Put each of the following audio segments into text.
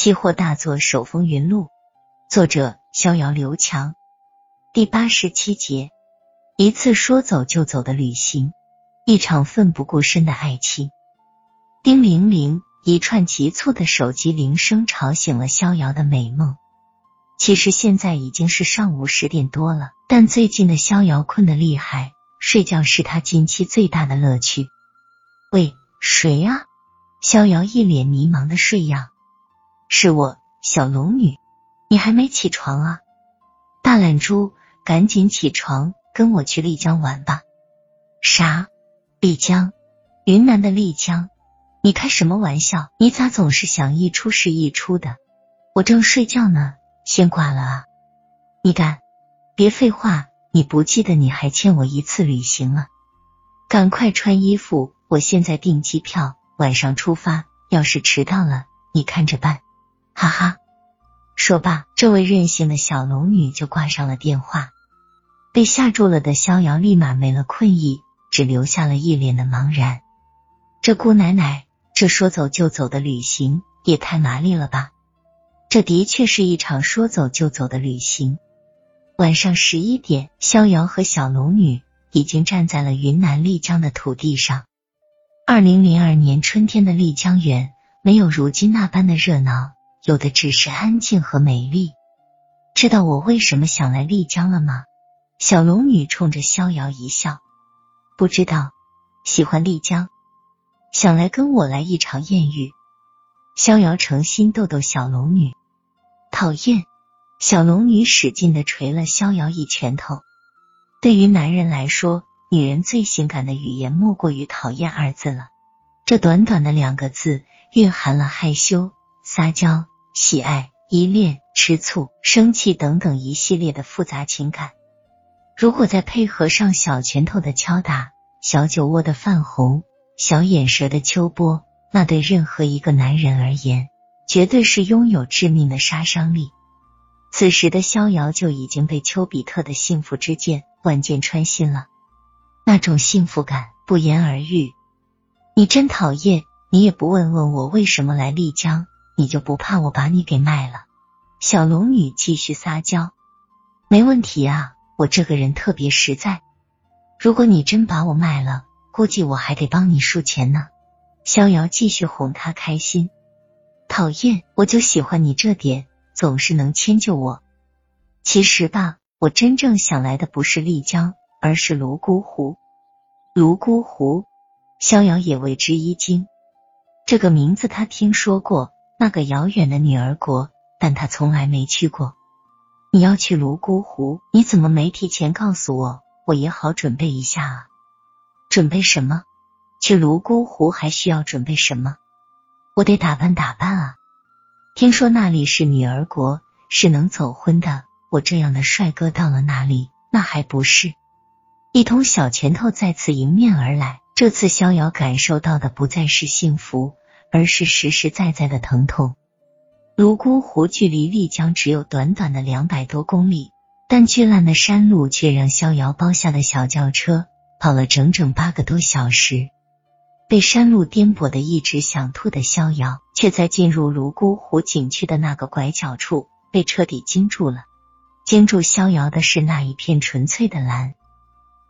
期货大作手风云录，作者逍遥刘强，第八十七节，一次说走就走的旅行，一场奋不顾身的爱情。叮铃铃，一串急促的手机铃声吵醒了逍遥的美梦。其实现在已经是上午十点多了，但最近的逍遥困得厉害，睡觉是他近期最大的乐趣。喂，谁啊？逍遥一脸迷茫的睡样。是我，小龙女，你还没起床啊？大懒猪，赶紧起床，跟我去丽江玩吧。啥？丽江？云南的丽江？你开什么玩笑？你咋总是想一出是一出的？我正睡觉呢，先挂了啊！你敢？别废话，你不记得你还欠我一次旅行了？赶快穿衣服，我现在订机票，晚上出发。要是迟到了，你看着办。哈哈，说罢，这位任性的小龙女就挂上了电话。被吓住了的逍遥立马没了困意，只留下了一脸的茫然。这姑奶奶，这说走就走的旅行也太麻利了吧！这的确是一场说走就走的旅行。晚上十一点，逍遥和小龙女已经站在了云南丽江的土地上。二零零二年春天的丽江园，没有如今那般的热闹。有的只是安静和美丽。知道我为什么想来丽江了吗？小龙女冲着逍遥一笑，不知道。喜欢丽江，想来跟我来一场艳遇。逍遥诚心逗逗小龙女，讨厌。小龙女使劲的捶了逍遥一拳头。对于男人来说，女人最性感的语言莫过于“讨厌”二字了。这短短的两个字，蕴含了害羞、撒娇。喜爱、依恋、吃醋、生气等等一系列的复杂情感，如果再配合上小拳头的敲打、小酒窝的泛红、小眼舌的秋波，那对任何一个男人而言，绝对是拥有致命的杀伤力。此时的逍遥就已经被丘比特的幸福之箭万箭穿心了，那种幸福感不言而喻。你真讨厌！你也不问问我为什么来丽江。你就不怕我把你给卖了？小龙女继续撒娇，没问题啊，我这个人特别实在。如果你真把我卖了，估计我还得帮你数钱呢。逍遥继续哄她开心。讨厌，我就喜欢你这点，总是能迁就我。其实吧，我真正想来的不是丽江，而是泸沽湖。泸沽湖，逍遥也为之一惊。这个名字他听说过。那个遥远的女儿国，但他从来没去过。你要去泸沽湖，你怎么没提前告诉我？我也好准备一下啊。准备什么？去泸沽湖还需要准备什么？我得打扮打扮啊。听说那里是女儿国，是能走婚的。我这样的帅哥到了那里，那还不是一通小拳头再次迎面而来？这次逍遥感受到的不再是幸福。而是实实在在的疼痛。泸沽湖距离丽江只有短短的两百多公里，但巨烂的山路却让逍遥包下的小轿车跑了整整八个多小时。被山路颠簸的一直想吐的逍遥，却在进入泸沽湖景区的那个拐角处被彻底惊住了。惊住逍遥的是那一片纯粹的蓝，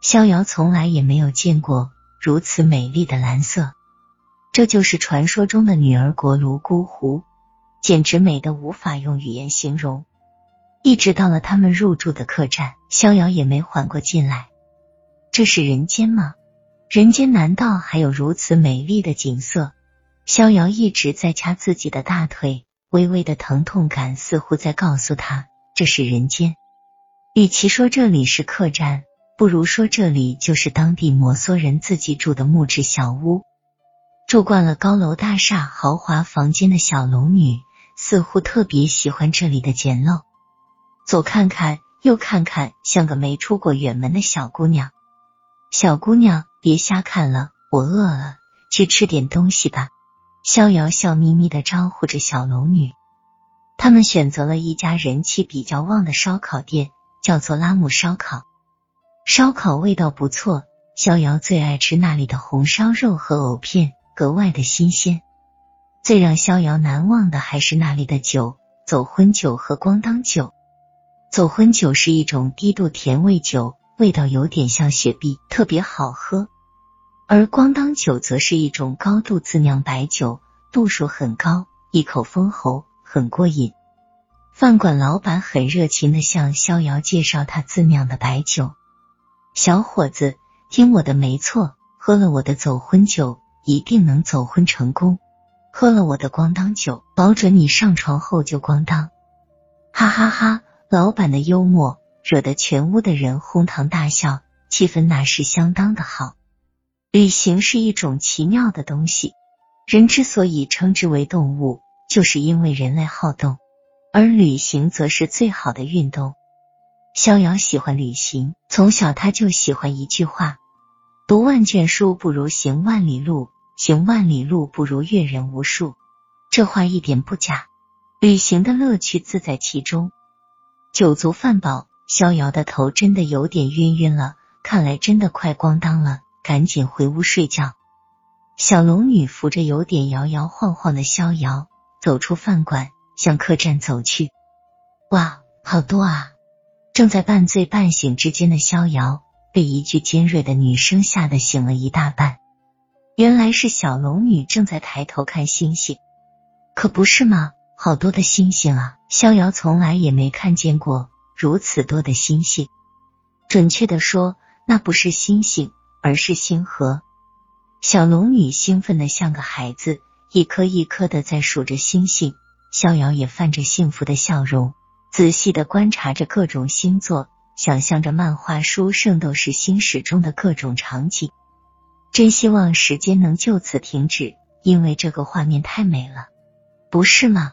逍遥从来也没有见过如此美丽的蓝色。这就是传说中的女儿国泸沽湖，简直美的无法用语言形容。一直到了他们入住的客栈，逍遥也没缓过劲来。这是人间吗？人间难道还有如此美丽的景色？逍遥一直在掐自己的大腿，微微的疼痛感似乎在告诉他这是人间。与其说这里是客栈，不如说这里就是当地摩梭人自己住的木质小屋。住惯了高楼大厦、豪华房间的小龙女，似乎特别喜欢这里的简陋。左看看，右看看，像个没出过远门的小姑娘。小姑娘，别瞎看了，我饿了，去吃点东西吧。逍遥笑眯眯的招呼着小龙女。他们选择了一家人气比较旺的烧烤店，叫做拉姆烧烤。烧烤味道不错，逍遥最爱吃那里的红烧肉和藕片。格外的新鲜，最让逍遥难忘的还是那里的酒——走婚酒和咣当酒。走婚酒是一种低度甜味酒，味道有点像雪碧，特别好喝；而咣当酒则是一种高度自酿白酒，度数很高，一口封喉，很过瘾。饭馆老板很热情的向逍遥介绍他自酿的白酒。小伙子，听我的，没错，喝了我的走婚酒，一定能走婚成功；喝了我的咣当酒，保准你上床后就咣当。哈哈哈！老板的幽默惹得全屋的人哄堂大笑，气氛那是相当的好。旅行是一种奇妙的东西，人之所以称之为动物，就是因为人类好动，而旅行则是最好的运动。逍遥喜欢旅行，从小他就喜欢一句话：读万卷书不如行万里路，行万里路不如阅人无数。这话一点不假，旅行的乐趣自在其中。酒足饭饱，逍遥的头真的有点晕晕了，看来真的快咣当了，赶紧回屋睡觉。小龙女扶着有点摇摇晃晃的逍遥，走出饭馆，向客栈走去。哇，好多啊！正在半醉半醒之间的逍遥，被一句尖锐的女声吓得醒了一大半。原来是小龙女正在抬头看星星，可不是吗？好多的星星啊！逍遥从来也没看见过如此多的星星。准确的说，那不是星星，而是星河。小龙女兴奋的像个孩子，一颗一颗的在数着星星。逍遥也泛着幸福的笑容，仔细的观察着各种星座，想象着漫画书《圣斗士星矢》中的各种场景。真希望时间能就此停止，因为这个画面太美了，不是吗？